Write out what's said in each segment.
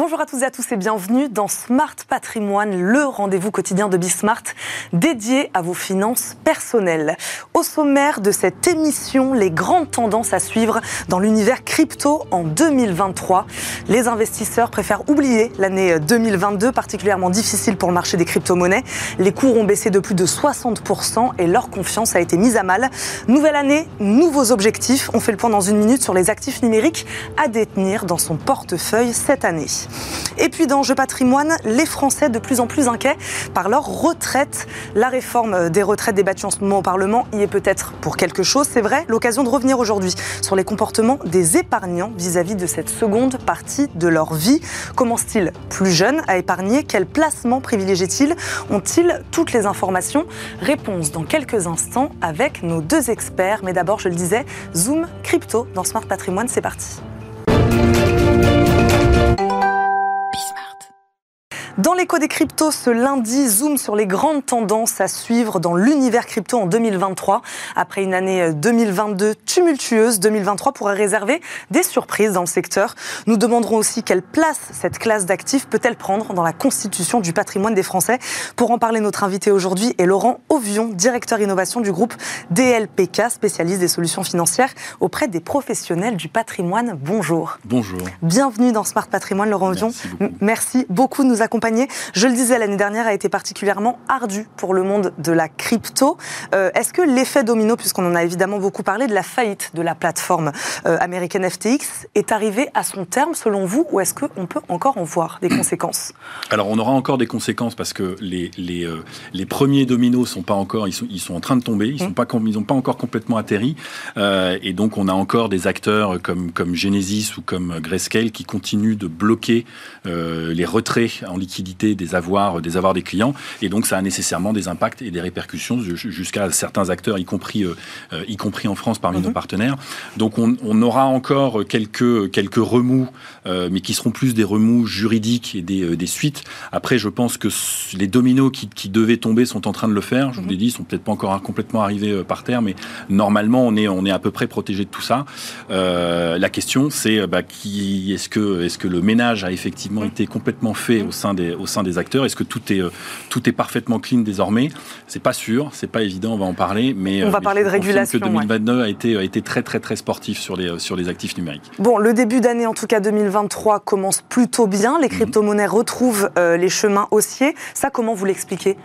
Bonjour à tous et à tous et bienvenue dans Smart Patrimoine, le rendez-vous quotidien de Bismart dédié à vos finances personnelles. Au sommaire de cette émission, les grandes tendances à suivre dans l'univers crypto en 2023. Les investisseurs préfèrent oublier l'année 2022, particulièrement difficile pour le marché des crypto-monnaies. Les cours ont baissé de plus de 60% et leur confiance a été mise à mal. Nouvelle année, nouveaux objectifs. On fait le point dans une minute sur les actifs numériques à détenir dans son portefeuille cette année. Et puis dans Jeux patrimoine, les Français de plus en plus inquiets par leur retraite. La réforme des retraites débattue en ce moment au Parlement y est peut-être pour quelque chose, c'est vrai. L'occasion de revenir aujourd'hui sur les comportements des épargnants vis-à-vis de cette seconde partie de leur vie. Commencent-ils plus jeunes à épargner? Quel placement privilégient-ils? Ont-ils toutes les informations? Réponse dans quelques instants avec nos deux experts. Mais d'abord, je le disais, Zoom Crypto dans Smart Patrimoine, c'est parti. Dans l'écho des cryptos, ce lundi, zoom sur les grandes tendances à suivre dans l'univers crypto en 2023. Après une année 2022 tumultueuse, 2023 pourrait réserver des surprises dans le secteur. Nous demanderons aussi quelle place cette classe d'actifs peut-elle prendre dans la constitution du patrimoine des Français. Pour en parler, notre invité aujourd'hui est Laurent Ovion, directeur innovation du groupe DLPK, spécialiste des solutions financières auprès des professionnels du patrimoine. Bonjour. Bonjour. Bienvenue dans Smart Patrimoine, Laurent Ovion. Merci beaucoup. Merci beaucoup de nous accompagner je le disais, l'année dernière a été particulièrement ardue pour le monde de la crypto. Euh, est-ce que l'effet domino, puisqu'on en a évidemment beaucoup parlé, de la faillite de la plateforme euh, américaine FTX est arrivé à son terme selon vous ou est-ce qu'on peut encore en voir des conséquences? Alors on aura encore des conséquences parce que les, les, euh, les premiers dominos sont pas encore, ils sont, ils sont en train de tomber, ils n'ont mmh. pas encore complètement atterri et donc on a encore des acteurs comme, comme Genesis ou comme Grayscale qui continuent de bloquer les retraits en liquidité des avoirs, des avoirs des clients. Et donc, ça a nécessairement des impacts et des répercussions jusqu'à certains acteurs, y compris, euh, y compris en France parmi nos mhm. partenaires. Donc, on, aura encore quelques, quelques remous, euh, mais qui seront plus des remous juridiques et des, euh, des, suites. Après, je pense que les dominos qui, qui, devaient tomber sont en train de le faire. Je vous mhm. l'ai dit, ils sont peut-être pas encore complètement arrivés par terre, mais normalement, on est, on est à peu près protégé de tout ça. la question, c'est bah, qui est-ce que, est-ce que le ménage a effectivement mhm. été complètement fait au sein des au sein des acteurs Est-ce que tout est, euh, tout est parfaitement clean désormais? C'est pas sûr, c'est pas évident, on va en parler. Mais, on va euh, parler de régulation. que 2022 a, été, a été très, très, très sportif sur les, sur les actifs numériques. Bon, le début d'année, en tout cas 2023, commence plutôt bien. Les mhm. crypto-monnaies retrouvent euh, les chemins haussiers. Ça, comment vous l'expliquez?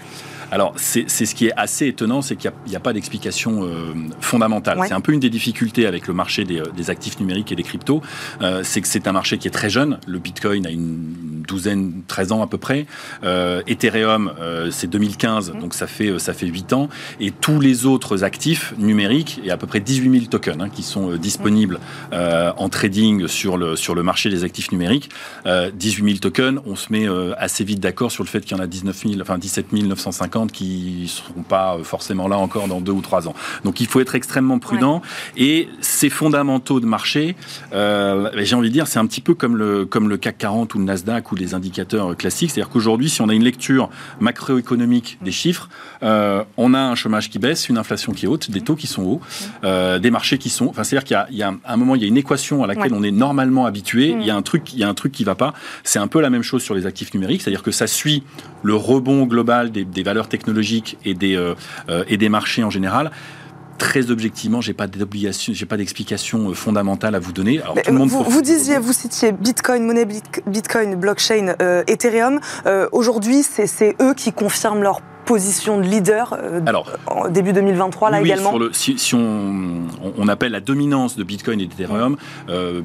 Alors, c'est ce qui est assez étonnant, c'est qu'il n'y a, pas d'explication euh, fondamentale. C'est un peu une des difficultés avec le marché des, euh, actifs numériques et des cryptos. Euh, c'est que c'est un marché qui est très jeune. Le Bitcoin a une douzaine, 13 ans à peu près. Ethereum, c'est 2015, mmh. donc ça fait, ça fait 8 ans. Et tous les autres actifs numériques, il y a à peu près 18 000 tokens hein, qui sont disponibles en trading sur le, sur le marché des actifs numériques. 18 000 tokens, on se met assez vite d'accord sur le fait qu'il y en a 19 000, enfin 17 950 qui ne seront pas forcément là encore dans deux ou trois ans. Donc il faut être extrêmement prudent. Et ces fondamentaux de marché, euh, j'ai envie de dire, c'est un petit peu comme le, comme le CAC 40 ou le Nasdaq ou les indicateurs classiques. C'est-à-dire qu'aujourd'hui, si on a une lecture macroéconomique des chiffres, euh, on a un chômage qui baisse, une inflation qui est haute, des taux qui sont hauts, euh, des marchés qui sont. Enfin, c'est-à-dire qu'il y, y, a un moment, il y a une équation à laquelle on est normalement habitué. Il y a un truc, il y a un truc qui va pas. C'est un peu la même chose sur les actifs numériques, c'est-à-dire que ça suit le rebond global des, des valeurs technologiques et des, euh, euh, et des marchés en général très objectivement, j'ai pas d'obligation, j'ai pas d'explication euh, fondamentale à vous donner. Alors, tout le monde vous, disiez, vous citiez Bitcoin, monnaie Bitcoin, blockchain, Ethereum. Aujourd'hui, c'est eux qui confirment leur position de leader euh, Alors, en début 2023 là également Si, on, on, appelle la dominance de Bitcoin et d'Ethereum, euh,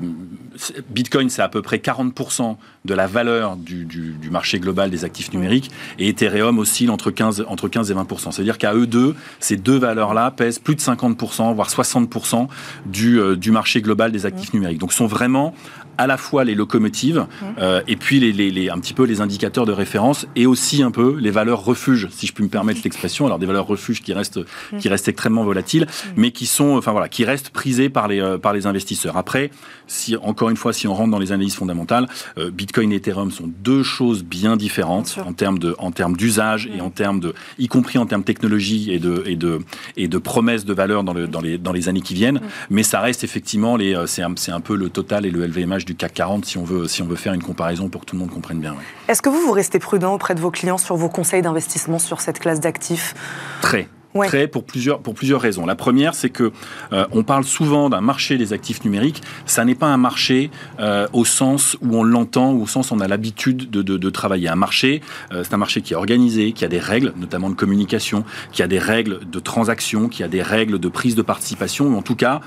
Bitcoin c'est à peu près 40% de la valeur du, marché global des actifs numériques et Ethereum oscille entre 15, entre 15 et 20%. C'est-à-dire qu'à eux deux, ces deux valeurs-là pèsent plus de 50%, voire 60% du, euh, du marché global des actifs numériques. Donc sont vraiment à la fois les locomotives euh, et puis les, les, un petit peu les indicateurs de référence et aussi un peu les valeurs refuges, si je puis me permettre l'expression. Alors des valeurs refuges qui restent, qui restent extrêmement volatiles, mais qui sont, enfin voilà, qui restent prisées par les, euh, par les investisseurs. Après, si encore une fois, si on rentre dans les analyses fondamentales, Bitcoin Bitcoin et Ethereum sont deux choses bien différentes en termes de, en termes d'usage et mm. en termes de, y compris en termes de technologie et de, et de, et de promesses de valeur dans, le, dans, les, dans les années qui viennent. Mm. Mais ça reste effectivement les, euh, c'est un, un, peu le total et le LVMH du CAC 40 si on veut, si on veut faire une comparaison pour que tout le monde comprenne bien. Est-ce que vous, vous restez prudent auprès de vos clients sur vos conseils d'investissement sur cette classe d'actifs? Très très pour plusieurs, pour plusieurs raisons. La première, c'est que euh, on parle souvent d'un marché des actifs numériques. Ça n'est pas un marché euh, au sens où on l'entend, au sens où on a l'habitude de, de, de, travailler. Un marché, euh, c'est un marché qui est organisé, qui a des règles, notamment de communication, qui a des règles de transaction, qui a des règles de prise de participation, ou en tout cas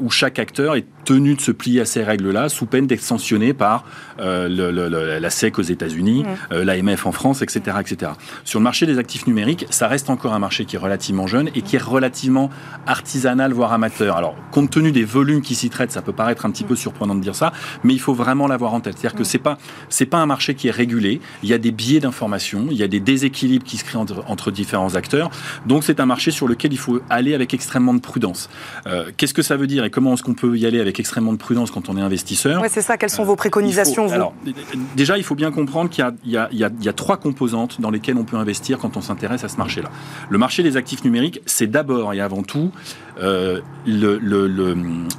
où chaque acteur est tenu de se plier à ces règles-là, sous peine d'être sanctionné par le, le, la SEC aux États-Unis, mmh. l'AMF en France, etc., etc. Sur le marché des actifs numériques, ça reste encore un marché qui est relativement jeune et qui est relativement artisanal, voire amateur. Alors, compte tenu des volumes qui s'y traitent, ça peut paraître un petit peu surprenant de dire ça, mais il faut vraiment l'avoir en tête. C'est-à-dire que c'est pas c'est pas un marché qui est régulé. Il y a des biais d'information, il y a des déséquilibres qui se créent entre, différents acteurs. Donc, c'est un marché sur lequel il faut aller avec extrêmement de prudence. Euh, qu'est-ce que ça veut dire et comment est-ce qu'on peut y aller avec extrêmement de prudence quand on est investisseur Ouais, c'est ça. Quelles sont vos préconisations vous Alors, déjà, il faut bien comprendre qu'il y, y, y a trois composantes dans lesquelles on peut investir quand on s'intéresse à ce marché-là. Le marché des actifs numérique, c'est d'abord et avant tout euh, le,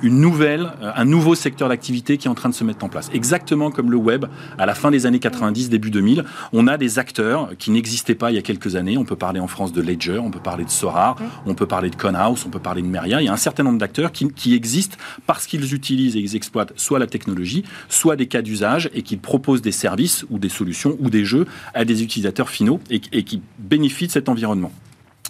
une nouvelle, un nouveau secteur d'activité qui est en train de se mettre en place. Exactement comme le web, à la fin des années 90, début 2000, on a des acteurs qui n'existaient pas il y a quelques années. On peut parler en France de Ledger, on peut parler de Sora, on peut parler de Conhouse, on peut parler de Meria. Il y a un certain nombre d'acteurs qui, qui, existent parce qu'ils utilisent et ils exploitent soit la technologie, soit des cas d'usage et qu'ils proposent des services ou des solutions ou des jeux à des utilisateurs finaux et, et qui bénéficient de cet environnement.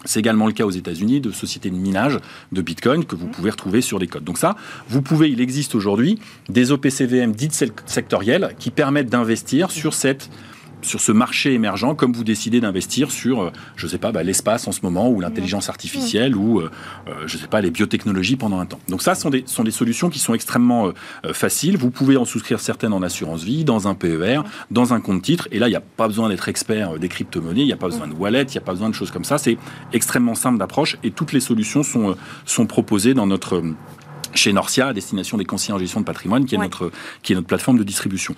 C'est également le cas aux États-Unis de sociétés de minage de Bitcoin que vous pouvez retrouver sur les codes. Donc ça, vous pouvez, il existe aujourd'hui des OPCVM dites sectorielles qui permettent d'investir sur cette sur ce marché émergent, comme vous décidez d'investir sur, euh, je ne sais pas, bah, l'espace en ce moment, ou l'intelligence artificielle, ou, euh, euh, je ne sais pas, les biotechnologies pendant un temps. Donc ça, sont des, sont des solutions qui sont extrêmement faciles. Vous pouvez en souscrire certaines en assurance vie, dans un PER, dans un compte titre. Et là, il n'y a pas besoin d'être expert des crypto-monnaies, il n'y a pas besoin de wallet, il n'y a pas besoin de choses comme ça. C'est extrêmement simple d'approche et toutes les solutions sont, sont proposées dans notre chez Norcia, à destination des conseillers en gestion de patrimoine, qui est, notre, qui est notre plateforme de distribution.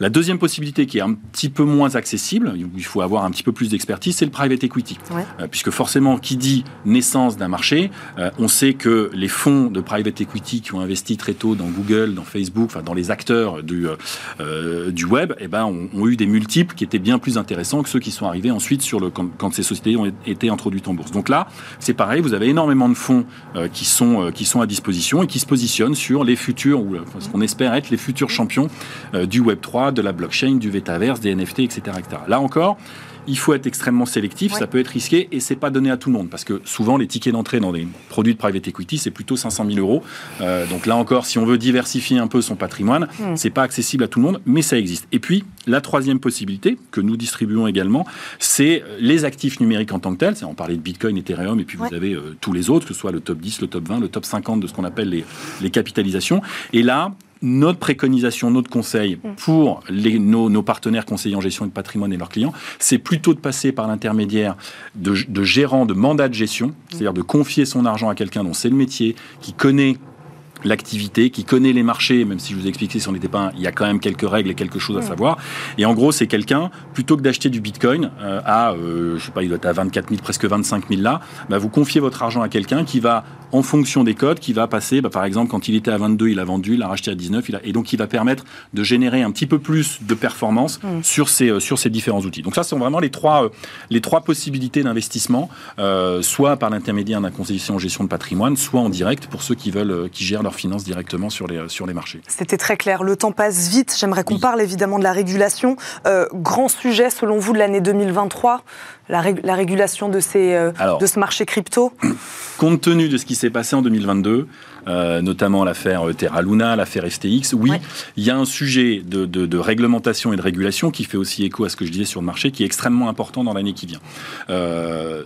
La deuxième possibilité qui est un petit peu moins accessible, où il faut avoir un petit peu plus d'expertise, c'est le private equity. Euh, puisque forcément, qui dit naissance d'un marché, euh, on sait que les fonds de private equity qui ont investi très tôt dans Google, dans Facebook, dans les acteurs du, euh, web, eh ben, ont, eu des multiples qui étaient bien plus intéressants que ceux qui sont arrivés ensuite sur le, quand, ces sociétés ont été introduites en bourse. Donc là, c'est pareil, vous avez énormément de fonds qui, sont, à disposition et qui se positionnent sur les futurs, ou ce qu'on espère être les futurs champions du Web 3 de la blockchain, du Vetaverse, des NFT, etc., etc. Là encore, il faut être extrêmement sélectif, ça peut être risqué et c'est pas donné à tout le monde parce que souvent les tickets d'entrée dans des produits de private equity c'est plutôt 500 000 euros. Euh, donc là encore, si on veut diversifier un peu son patrimoine, mmh. c'est pas accessible à tout le monde, mais ça existe. Et puis la troisième possibilité que nous distribuons également, c'est les actifs numériques en tant que tels. On parlait de Bitcoin, Ethereum et puis vous avez euh, tous les autres, que ce soit le top 10, le top 20, le top 50 de ce qu'on appelle les capitalisations. Et là, notre préconisation, notre conseil mm. pour les, nos, partenaires conseillers en gestion de patrimoine et leurs clients, c'est plutôt de passer par l'intermédiaire de, de gérants de mandat de gestion, mm. c'est-à-dire de confier son argent à quelqu'un dont c'est le métier, qui connaît l'activité, qui connaît les marchés, même si je vous ai expliqué si on n'était pas, il y a quand même quelques règles et quelque chose à savoir. Et en gros, c'est quelqu'un, plutôt que d'acheter du Bitcoin euh, à, euh, je sais pas, il doit être à 24 000, presque 25 000 là, bah, vous confiez votre argent à quelqu'un qui va, en fonction des codes, qui va passer, bah, par exemple, quand il était à 22, il a vendu, il a racheté à 19, il a, et donc il va permettre de générer un petit peu plus de performance mm. sur ces euh, sur ces différents outils. Donc ça, ce sont vraiment les trois les trois possibilités d'investissement, soit par l'intermédiaire d'un conseiller en gestion de patrimoine, soit en direct pour ceux qui veulent, qui gèrent leur finance directement sur les, sur les marchés. C'était très clair. Le temps passe vite. J'aimerais qu'on parle évidemment de la régulation. Euh, grand sujet, selon vous, de l'année 2023, la, la, régulation de, ces, euh, de ce marché crypto? Compte tenu de ce qui s'est passé en 2022, euh, notamment l'affaire Terra Luna, l'affaire FTX. Oui, il y a un sujet de, réglementation et de régulation qui fait aussi écho à ce que je disais sur le marché, qui est extrêmement important dans l'année qui vient.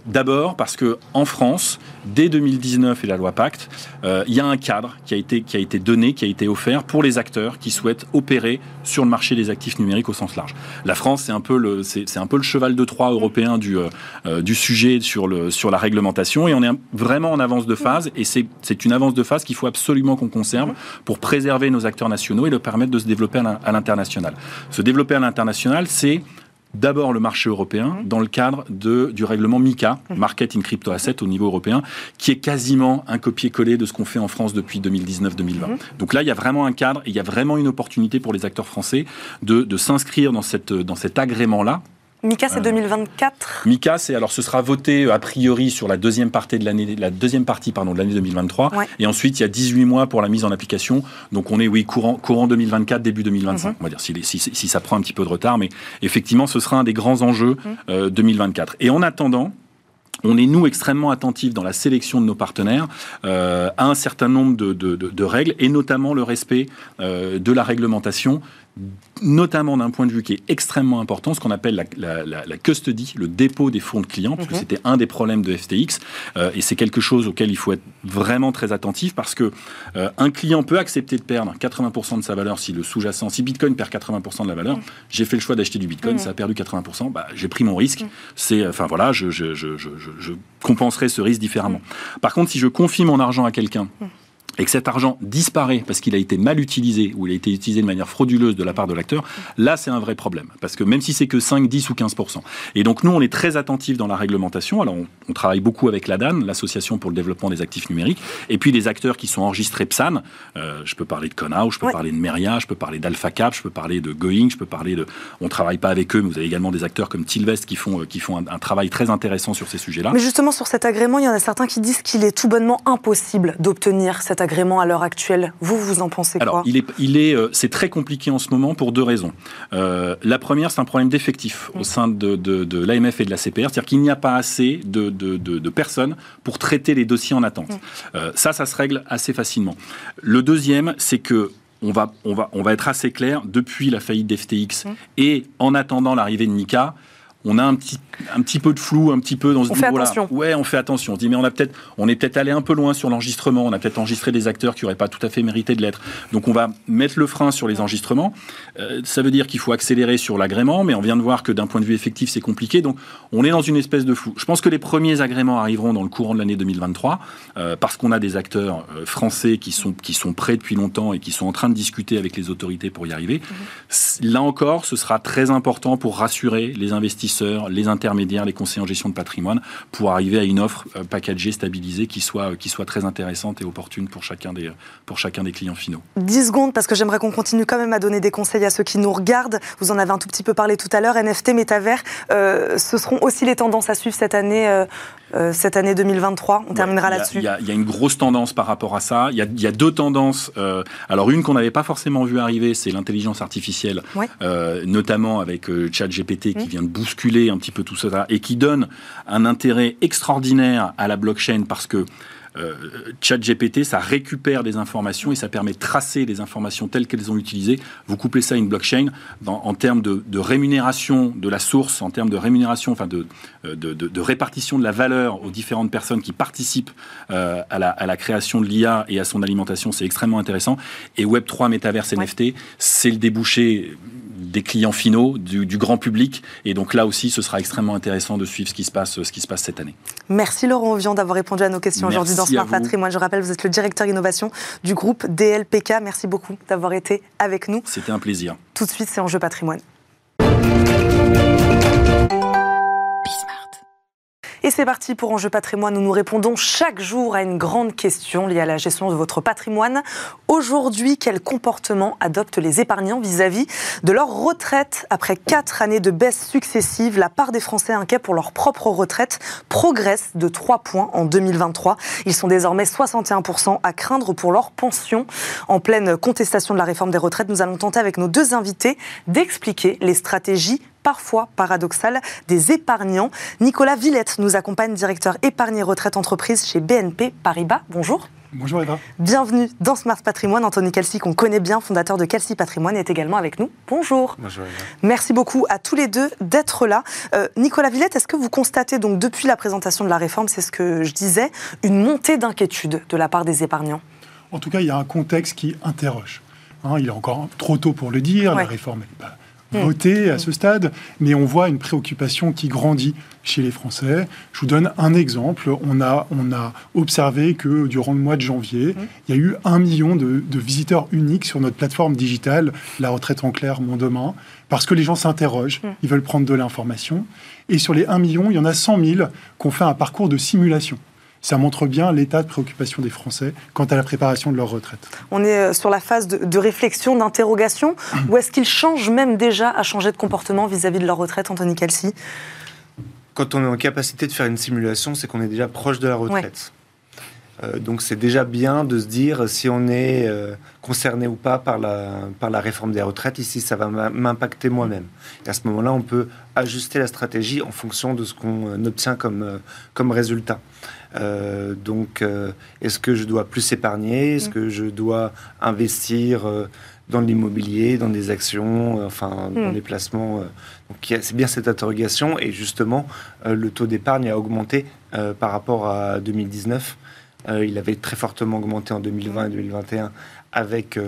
D'abord parce que en France, dès 2019 et la loi Pacte, il y a un cadre qui a été, qui a été donné, qui a été offert pour les acteurs qui souhaitent opérer sur le marché des actifs numériques au sens large. La France, c'est un peu le, c'est, un peu le cheval de Troie européen du, euh, du sujet sur, le, sur la réglementation et on est vraiment en avance de phase et c'est, c'est une avance de phase qu'il faut absolument qu'on conserve pour préserver nos acteurs nationaux et leur permettre de se développer à l'international. Se développer à l'international, c'est d'abord le marché européen mmh. dans le cadre de, du règlement MICA, mmh. Market in Crypto Asset au niveau européen, qui est quasiment un copier-coller de ce qu'on fait en France depuis 2019-2020. Mmh. Donc là, il y a vraiment un cadre et il y a vraiment une opportunité pour les acteurs français de, de s'inscrire dans, cette, dans cet agrément-là Mika, c'est 2024 Mika, c'est alors ce sera voté euh, a priori sur la deuxième partie de l'année, la deuxième partie pardon de l'année 2023, et ensuite il y a 18 mois pour la mise en application. Donc on est oui courant courant 2024 début 2025. Mhm. On va dire si, si, si, ça prend un petit peu de retard, mais effectivement ce sera un des grands enjeux 2024. Mhm. Euh, et en attendant, on est, nous, extrêmement attentifs dans la sélection de nos partenaires euh, à un certain nombre de, de, de, règles, et notamment le respect euh, de la réglementation notamment d'un point de vue qui est extrêmement important, ce qu'on appelle la, custody, le dépôt des fonds de clients, parce que mhm. c'était un des problèmes de FTX, euh, et c'est quelque chose auquel il faut être vraiment très attentif, parce que euh, un client peut accepter de perdre 80% de sa valeur si le sous-jacent, si Bitcoin perd 80% de la valeur, mhm. j'ai fait le choix d'acheter du Bitcoin, mhm. ça a perdu 80%, bah, j'ai pris mon risque, c'est, enfin voilà, je, je, je, je, compenserai ce risque différemment. Par contre, si je confie mon argent à quelqu'un, et que cet argent disparaît parce qu'il a été mal utilisé ou il a été utilisé de manière frauduleuse de la part de l'acteur, là c'est un vrai problème. Parce que même si c'est que 5, 10 ou 15%. Et donc nous on est très attentifs dans la réglementation. Alors on, travaille beaucoup avec l'ADAN, l'Association pour le développement des actifs numériques, et puis les acteurs qui sont enregistrés PSAN. Euh, je peux parler de Conao, je peux parler de Meria, je peux parler d'AlphaCap, je peux parler de Going, je peux parler de... On travaille pas avec eux, mais vous avez également des acteurs comme Tilvest qui font, euh, qui font un, travail très intéressant sur ces sujets-là. Mais justement sur cet agrément, il y en a certains qui disent qu'il est tout bonnement impossible d'obtenir cet agrément agrément à l'heure actuelle. Vous, vous en pensez quoi Alors, il est, il est, euh, c'est très compliqué en ce moment pour deux raisons. Euh, la première, c'est un problème d'effectif au mm. sein de, de, l'AMF et de la CPR, c'est-à-dire qu'il n'y a pas assez de, de, personnes pour traiter les dossiers en attente. Mm. Euh, ça, ça se règle assez facilement. Le deuxième, c'est que on va, on, va, on va être assez clair, depuis la faillite d'FTX mm. et en attendant l'arrivée de Nika, on a un petit, un petit peu de flou, un petit peu dans ce niveau-là. Ouais, on fait attention. On se dit, mais on a peut-être, on est peut-être allé un peu loin sur l'enregistrement. On a peut-être enregistré des acteurs qui n'auraient pas tout à fait mérité de l'être. Donc, on va mettre le frein sur les enregistrements. Euh, ça veut dire qu'il faut accélérer sur l'agrément, mais on vient de voir que d'un point de vue effectif, c'est compliqué. Donc, on est dans une espèce de flou. Je pense que les premiers agréments arriveront dans le courant de l'année 2023, euh, parce qu'on a des acteurs euh, français qui sont, qui sont prêts depuis longtemps et qui sont en train de discuter avec les autorités pour y arriver. Mhm. Là encore, ce sera très important pour rassurer les investisseurs, les intermédiaires, les conseillers en gestion de patrimoine, pour arriver à une offre euh, packagée, stabilisée, qui soit, qui soit très intéressante et opportune pour chacun, des, pour chacun des clients finaux. 10 secondes, parce que j'aimerais qu'on continue quand même à donner des conseils à ceux qui nous regardent. Vous en avez un tout petit peu parlé tout à l'heure. NFT, métavers, euh, ce seront aussi les tendances à suivre cette année euh, euh, cette année 2023 On terminera là-dessus. Il y, a une grosse tendance par rapport à ça. Il y, a, deux tendances. Euh, alors une qu'on n'avait pas forcément vu arriver, c'est l'intelligence artificielle, euh, notamment avec ChatGPT qui mmh. vient de bousculer un petit peu tout ça et qui donne un intérêt extraordinaire à la blockchain parce que ChatGPT, ça récupère des informations et ça permet de tracer les informations telles qu'elles ont utilisées. Vous coupez ça à une blockchain en termes de, rémunération de la source, en termes de rémunération, enfin de, euh, de, répartition de la valeur aux différentes personnes qui participent euh, à, la, à, la, création de l'IA et à son alimentation, c'est extrêmement intéressant. Et Web3 Metaverse NFT, c'est le débouché des clients finaux, du, grand public. Et donc là aussi, ce sera extrêmement intéressant de suivre ce qui se passe, ce qui se passe cette année. Merci Laurent Ovian d'avoir répondu à nos questions aujourd'hui dans Smart Patrimoine. Je rappelle, vous êtes le directeur innovation du groupe DLPK. Merci beaucoup d'avoir été avec nous. C'était un plaisir. Tout de suite, c'est Enjeu Patrimoine. Et c'est parti pour Enjeu Patrimoine où nous répondons chaque jour à une grande question liée à la gestion de votre patrimoine. Aujourd'hui, quel comportement adoptent les épargnants vis-à-vis de leur retraite Après quatre années de baisse successive, la part des Français inquiets pour leur propre retraite progresse de 3 points en 2023. Ils sont désormais 61% à craindre pour leur pension. En pleine contestation de la réforme des retraites, nous allons tenter avec nos deux invités d'expliquer les stratégies parfois paradoxal des épargnants. Nicolas Villette nous accompagne, directeur épargne retraite entreprise chez BNP Paribas. Bonjour. Bonjour Eva. Bienvenue dans Smart Patrimoine. Anthony Kelsey, qu'on connaît bien, fondateur de Kelsey Patrimoine, est également avec nous. Bonjour. Bonjour Eva. Merci beaucoup à tous les deux d'être là. Euh, Nicolas Villette, est-ce que vous constatez donc depuis la présentation de la réforme, c'est ce que je disais, une montée d'inquiétude de la part des épargnants? En tout cas, il y a un contexte qui interroge. Hein, il est encore trop tôt pour le dire, la réforme n'est pas mm. votée à ce stade, mais on voit une préoccupation qui grandit chez les Français. Je vous donne un exemple. On a, on a observé que durant le mois de janvier, mm. il y a eu un million de, visiteurs uniques sur notre plateforme digitale, La retraite en clair, Mon Demain, parce que les gens s'interrogent, ils veulent prendre de l'information. Et sur les 1 million, il y en a 100 000 qui ont fait un parcours de simulation ça montre bien l'état de préoccupation des Français quant à la préparation de leur retraite. On est euh, sur la phase de, réflexion, d'interrogation, ou est-ce qu'ils changent même déjà à changer de comportement vis-à-vis de leur retraite, Anthony Calci? Quand on est en capacité de faire une simulation, c'est qu'on est déjà proche de la retraite. Euh, donc c'est déjà bien de se dire si on est euh, concerné ou pas par la, par la réforme des retraites, ici ça va m'impacter moi-même. Et à ce moment-là, on peut ajuster la stratégie en fonction de ce qu'on obtient comme, comme résultat. Euh, donc, euh, est-ce que je dois plus épargner? Est-ce mm. que je dois investir euh, dans l'immobilier, dans des actions, enfin, dans mm. des placements c'est bien cette interrogation. Et justement, le taux d'épargne a augmenté par rapport à 2019. il avait très fortement augmenté en 2020 et 2021 avec,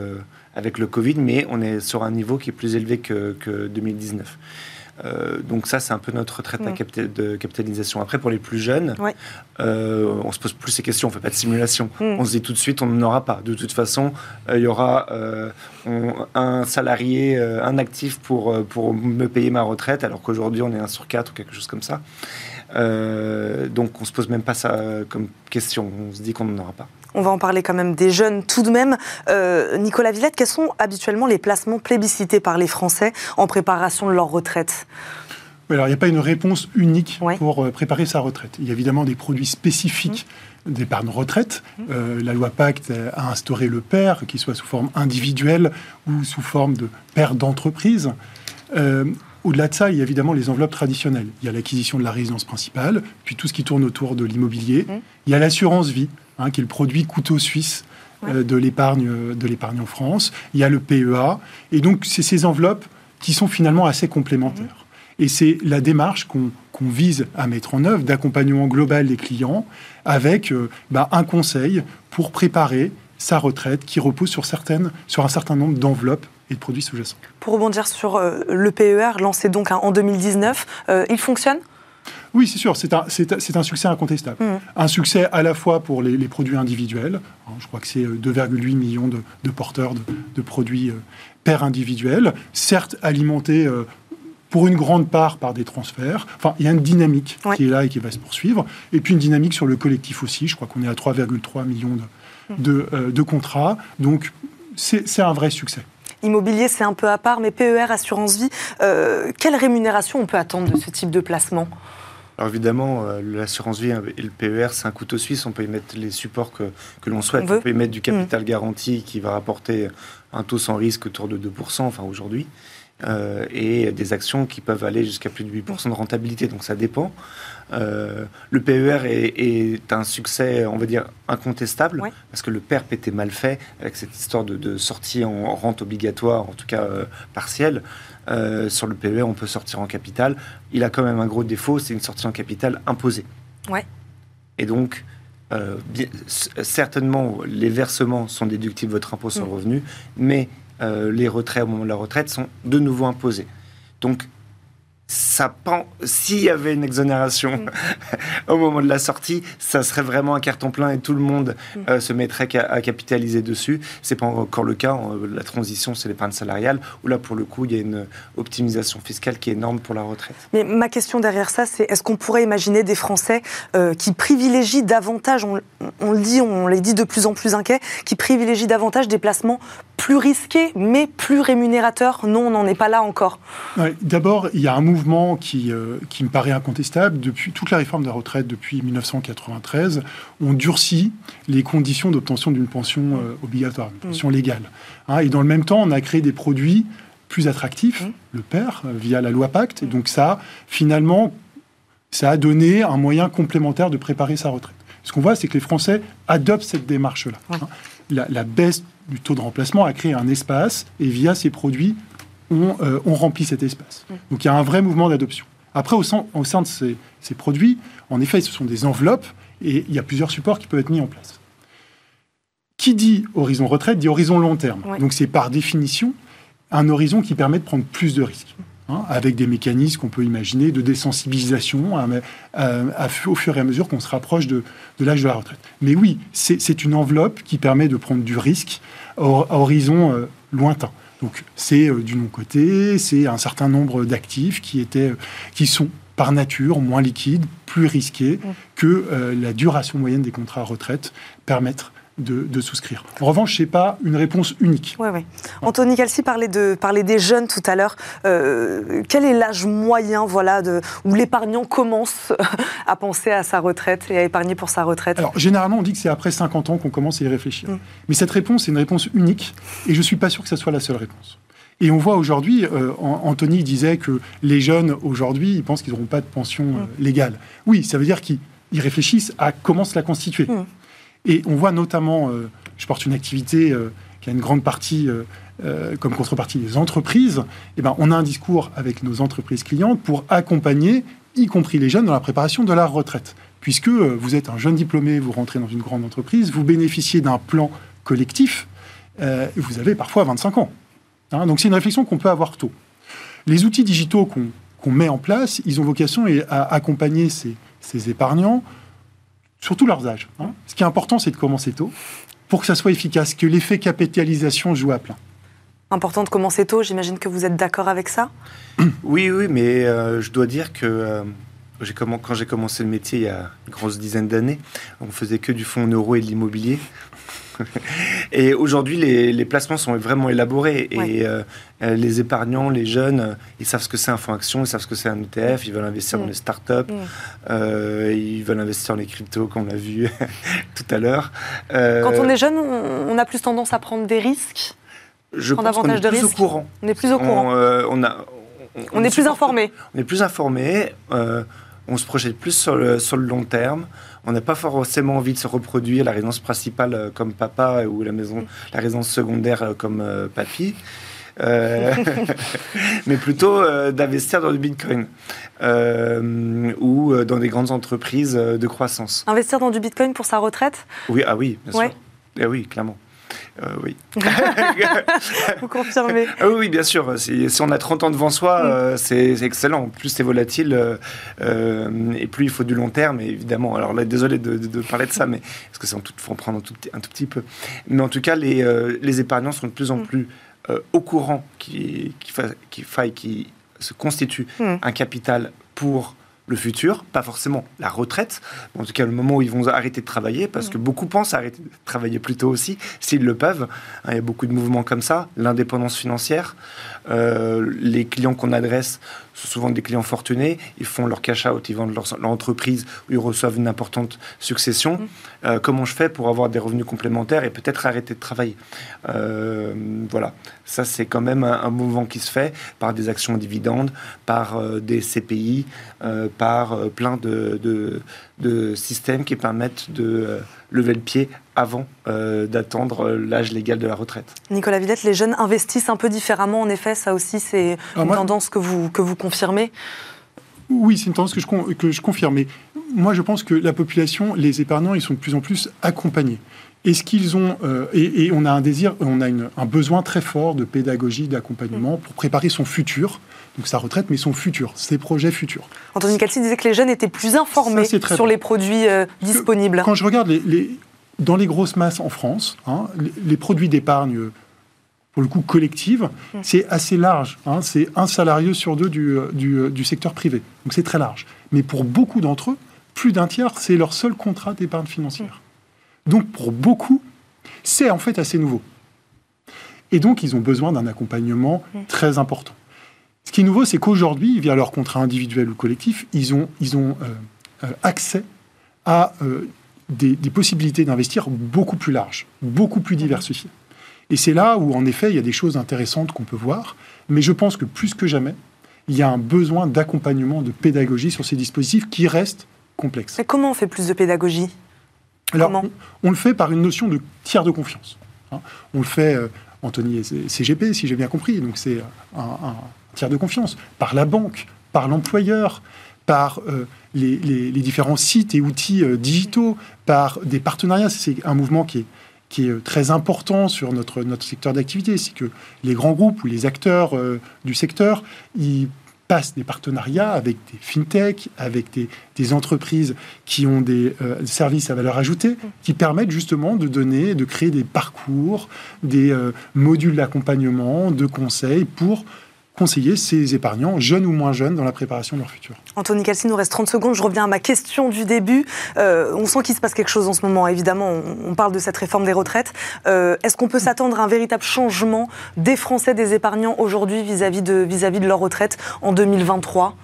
avec le Covid, mais on est sur un niveau qui est plus élevé que, que 2019. Euh, donc ça, c'est un peu notre retraite de capitalisation. Après, pour les plus jeunes, euh, on se pose plus ces questions, on fait pas de simulation. Mm. On se dit tout de suite, on n'en aura pas. De toute façon, euh, il y aura un salarié, un actif pour, pour me payer ma retraite, alors qu'aujourd'hui, on est un sur quatre ou quelque chose comme ça. donc on se pose même pas ça comme question. On se dit qu'on n'en aura pas. On va en parler quand même des jeunes tout de même. Euh, Nicolas Villette, quels sont habituellement les placements plébiscités par les Français en préparation de leur retraite? Alors, il n'y a pas une réponse unique pour euh, préparer sa retraite. Il y a évidemment des produits spécifiques mmh. d'épargne retraite. Mmh. Euh, la loi Pacte a instauré le PER, qu'il soit sous forme individuelle ou sous forme de PER d'entreprise. Au-delà de ça, il y a évidemment les enveloppes traditionnelles. Il y a l'acquisition de la résidence principale, puis tout ce qui tourne autour de l'immobilier. Mmh. Il y a l'assurance vie, hein, qui est le produit couteau suisse euh, de l'épargne de l'épargne en France. Il y a le PEA. Et donc, c'est ces enveloppes qui sont finalement assez complémentaires. Mmh. Et c'est la démarche qu'on vise à mettre en œuvre d'accompagnement global des clients avec euh, bah, un conseil pour préparer sa retraite qui repose sur, certaines, sur un certain nombre d'enveloppes et de produits sous-jacents. Pour rebondir sur euh, le PER, lancé donc en 2019, euh, il fonctionne? Oui, c'est sûr, c'est un, un, succès incontestable. Mmh. Un succès à la fois pour les, produits individuels, hein, je crois que c'est 2,8 euh, millions de, porteurs de, produits per individuel, certes alimentés pour une grande part par des transferts. Enfin, il y a une dynamique qui est là et qui va se poursuivre. Et puis une dynamique sur le collectif aussi, je crois qu'on est à 3,3 millions de, mmh. de contrats. Donc, c'est un vrai succès. Immobilier, c'est un peu à part, mais PER, assurance vie, euh, quelle rémunération on peut attendre de ce type de placement? Alors évidemment, euh, l'assurance vie et le PER, c'est un couteau suisse. On peut y mettre les supports que, que l'on souhaite. On, peut y mettre du capital mm. garanti qui va rapporter un taux sans risque autour de 2%, enfin aujourd'hui. Euh, et des actions qui peuvent aller jusqu'à plus de 8% de rentabilité. Donc ça dépend. Euh, le PER est, un succès, on va dire, incontestable, parce que le PERP était mal fait, avec cette histoire de, sortie en rente obligatoire, en tout cas euh, partielle. Sur le PER, on peut sortir en capital. Il a quand même un gros défaut, c'est une sortie en capital imposée. Ouais. Et donc, certainement, les versements sont déductibles de votre impôt sur le mm. revenu, mais les retraits au moment de la retraite sont de nouveau imposés. Donc, ça s'il y avait une exonération mm. au moment de la sortie, ça serait vraiment un carton plein et tout le monde mm. euh, se mettrait à capitaliser dessus. C'est pas encore le cas. La transition, c'est l'épargne salariale, où là, pour le coup, il y a une optimisation fiscale qui est énorme pour la retraite. Mais ma question derrière ça, c'est est-ce qu'on pourrait imaginer des Français euh, qui privilégient davantage, on, on, le dit, on les dit de plus en plus inquiets, qui privilégient davantage des placements plus risqués, mais plus rémunérateurs? Non, on n'en est pas là encore. D'abord, il y a un mouvement qui, euh, qui me paraît incontestable. Depuis toute la réforme de la retraite depuis 1993, on durcit les conditions d'obtention d'une pension euh, obligatoire, une pension mm. légale. Hein, et dans le même temps, on a créé des produits plus attractifs, mm. le PER, euh, via la loi Pacte. Et donc ça, finalement, ça a donné un moyen complémentaire de préparer sa retraite. Ce qu'on voit, c'est que les Français adoptent cette démarche-là. Hein. La, la, baisse du taux de remplacement a créé un espace et via ces produits, on, euh, remplit cet espace. Mm. Donc il y a un vrai mouvement d'adoption. Après, au sein, au sein de ces, ces, produits, en effet, ce sont des enveloppes et il y a plusieurs supports qui peuvent être mis en place. Qui dit horizon retraite dit horizon long terme. Donc c'est par définition un horizon qui permet de prendre plus de risques. Hein, avec des mécanismes qu'on peut imaginer de désensibilisation au fur et à mesure qu'on se rapproche de, l'âge de la retraite. Mais oui, c'est une enveloppe qui permet de prendre du risque à, horizon euh, lointain. Donc c'est euh, du non-côté, c'est un certain nombre d'actifs qui, étaient, qui sont par nature moins liquides, plus risqués mmh. que euh, la duration moyenne des contrats à retraite permettent de, souscrire. En revanche, ce n'est pas une réponse unique. Oui, oui. Anthony Calci parlait, de, parlait des jeunes tout à l'heure. Euh, quel est l'âge moyen voilà, de, où l'épargnant commence à penser à sa retraite et à épargner pour sa retraite? Alors, généralement, on dit que c'est après 50 ans qu'on commence à y réfléchir. Mm. Mais cette réponse, c'est une réponse unique et je ne suis pas sûr que ce soit la seule réponse. Et on voit aujourd'hui, euh, Anthony disait que les jeunes aujourd'hui, ils pensent qu'ils n'auront pas de pension mm. euh, légale. Oui, ça veut dire qu'ils réfléchissent à comment se la constituer. Mm. Et on voit notamment, euh, je porte une activité euh, qui a une grande partie euh, comme contrepartie des entreprises, eh ben, on a un discours avec nos entreprises clientes pour accompagner, y compris les jeunes, dans la préparation de la retraite. Puisque vous êtes un jeune diplômé, vous rentrez dans une grande entreprise, vous bénéficiez d'un plan collectif, vous avez parfois 25 ans. Hein. donc c'est une réflexion qu'on peut avoir tôt. Les outils digitaux qu'on met en place, ils ont vocation à accompagner ces épargnants surtout leurs âges. Hein. Ce qui est important, c'est de commencer tôt pour que ça soit efficace, que l'effet capitalisation joue à plein. Important de commencer tôt, j'imagine que vous êtes d'accord avec ça? Oui, oui, mais euh, je dois dire que euh, quand j'ai commencé le métier il y a une grosse dizaine d'années, on faisait que du fonds en euros et de l'immobilier. et aujourd'hui, les, placements sont vraiment élaborés. Et euh, euh, les épargnants, les jeunes, ils savent ce que c'est un fonds action, ils savent ce que c'est un ETF, ils veulent investir dans mm. les startups, mm. euh, ils veulent investir dans les cryptos, comme on l'a vu tout à l'heure. Quand on est jeune, on, a plus tendance à prendre des risques Je pense qu'on est plus au courant. On est plus au courant. On, a, on, est, plus informé. On est plus informé. on se projette plus sur le, sur le long terme on n'a pas forcément envie de se reproduire la résidence principale euh, comme papa ou la maison, la résidence secondaire euh, comme euh, papy. mais plutôt d'investir dans le Bitcoin ou dans des grandes entreprises de croissance. Investir dans du Bitcoin pour sa retraite? Oui, ah oui, bien sûr. Eh oui, clairement. Euh, oui. Vous confirmez ah Oui, bien sûr. Si, on a 30 ans devant soi, mm. euh, c'est excellent. Plus c'est volatile euh, et plus il faut du long terme, évidemment. Alors là, désolé de, parler de ça, mais parce que c'est en tout, faut en prendre un tout, un tout, petit peu. Mais en tout cas, les, les épargnants sont de plus en mm. plus au courant qu'il qui faille qu'il se constitue mm. un capital pour le futur, pas forcément la retraite, en tout cas le moment où ils vont arrêter de travailler, parce que beaucoup pensent arrêter de travailler plus tôt aussi, s'ils le peuvent. Hein, il y a beaucoup de mouvements comme ça, l'indépendance financière, euh, les clients qu'on adresse sont souvent des clients fortunés, ils font leur cash out, ils vendent leur, entreprise ils reçoivent une importante succession. Mmh. Euh, comment je fais pour avoir des revenus complémentaires et peut-être arrêter de travailler? Euh, Voilà, ça c'est quand même un, mouvement qui se fait par des actions dividendes, par des CPI, par plein de, de, systèmes qui permettent de lever le pied avant euh, d'attendre l'âge légal de la retraite. Nicolas Villette, les jeunes investissent un peu différemment, en effet, ça aussi c'est une tendance que vous, que vous confirmez Oui, c'est une tendance que je, que je confirme. Mais moi, je pense que la population, les épargnants, ils sont de plus en plus accompagnés. Est-ce qu'ils ont euh, et, on a un désir, on a un besoin très fort de pédagogie, d'accompagnement pour préparer son futur, donc sa retraite, mais son futur, ses projets futurs. Anthony Calci disait que les jeunes étaient plus informés sur les produits euh, disponibles. Quand je regarde les, dans les grosses masses en France, hein, les, produits d'épargne, pour le coup collective, mm. c'est assez large. Hein, c'est un salarié sur deux du, du, du secteur privé. Donc c'est très large. Mais pour beaucoup d'entre eux, plus d'un tiers, c'est leur seul contrat d'épargne financière. Donc pour beaucoup, c'est en fait assez nouveau. Et donc ils ont besoin d'un accompagnement très important. Ce qui est nouveau, c'est qu'aujourd'hui, via leur contrat individuel ou collectif, ils ont, ils ont euh, euh, accès à euh, des, possibilités d'investir beaucoup plus larges, beaucoup plus diversifiées. Et c'est là où, en effet, il y a des choses intéressantes qu'on peut voir. Mais je pense que plus que jamais, il y a un besoin d'accompagnement, de pédagogie sur ces dispositifs qui restent complexes. Mais comment on fait plus de pédagogie? Alors, on, le fait par une notion de tiers de confiance. Hein. On le fait, Anthony et CGP, si j'ai bien compris. Donc, c'est un tiers de confiance, par la banque, par l'employeur, par euh, les, différents sites et outils euh, digitaux, par des partenariats. C'est un mouvement qui est, qui est très important sur notre, notre secteur d'activité, c'est que les grands groupes ou les acteurs du secteur, ils passent des partenariats avec des fintech, avec des, entreprises qui ont des services à valeur ajoutée, qui permettent justement de donner, de créer des parcours, des modules d'accompagnement, de conseils pour conseiller ces épargnants, jeunes ou moins jeunes, dans la préparation de leur futur. Anthony Calci, nous reste 30 secondes. Je reviens à ma question du début. Euh, on sent qu'il se passe quelque chose en ce moment. Évidemment, on, parle de cette réforme des retraites. Euh, est-ce qu'on peut s'attendre à un véritable changement des Français, des épargnants aujourd'hui vis-à-vis de, vis -vis de leur retraite en 2023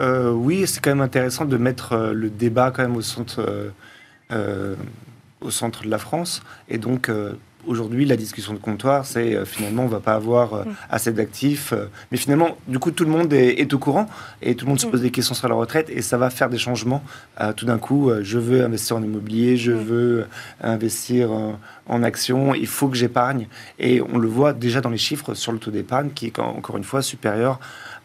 euh, Oui, c'est quand même intéressant de mettre le débat quand même au centre, au centre de la France. Et donc, aujourd'hui, la discussion de comptoir, c'est euh, finalement, on va pas avoir euh, mm. assez d'actifs. Euh, mais finalement, du coup, tout le monde est, au courant et tout le monde se mm. pose des questions sur la retraite et ça va faire des changements. tout d'un coup, je veux investir en immobilier, je mm. veux investir en actions, il faut que j'épargne. Et on le voit déjà dans les chiffres sur le taux d'épargne qui est encore une fois supérieur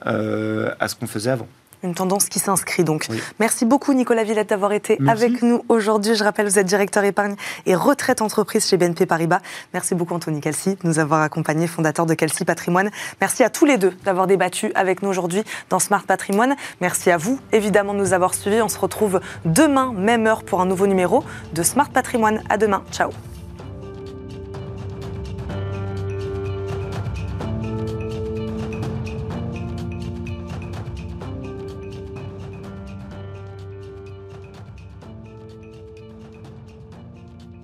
à ce qu'on faisait avant une tendance qui s'inscrit donc. Merci beaucoup Nicolas Villette d'avoir été avec nous aujourd'hui. Je rappelle, vous êtes directeur épargne et retraite entreprise chez BNP Paribas. Merci beaucoup Anthony Calci de nous avoir accompagnés, fondateur de Calci Patrimoine. Merci à tous les deux d'avoir débattu avec nous aujourd'hui dans Smart Patrimoine. Merci à vous évidemment de nous avoir suivis. On se retrouve demain, même heure, pour un nouveau numéro de Smart Patrimoine. À demain. Ciao.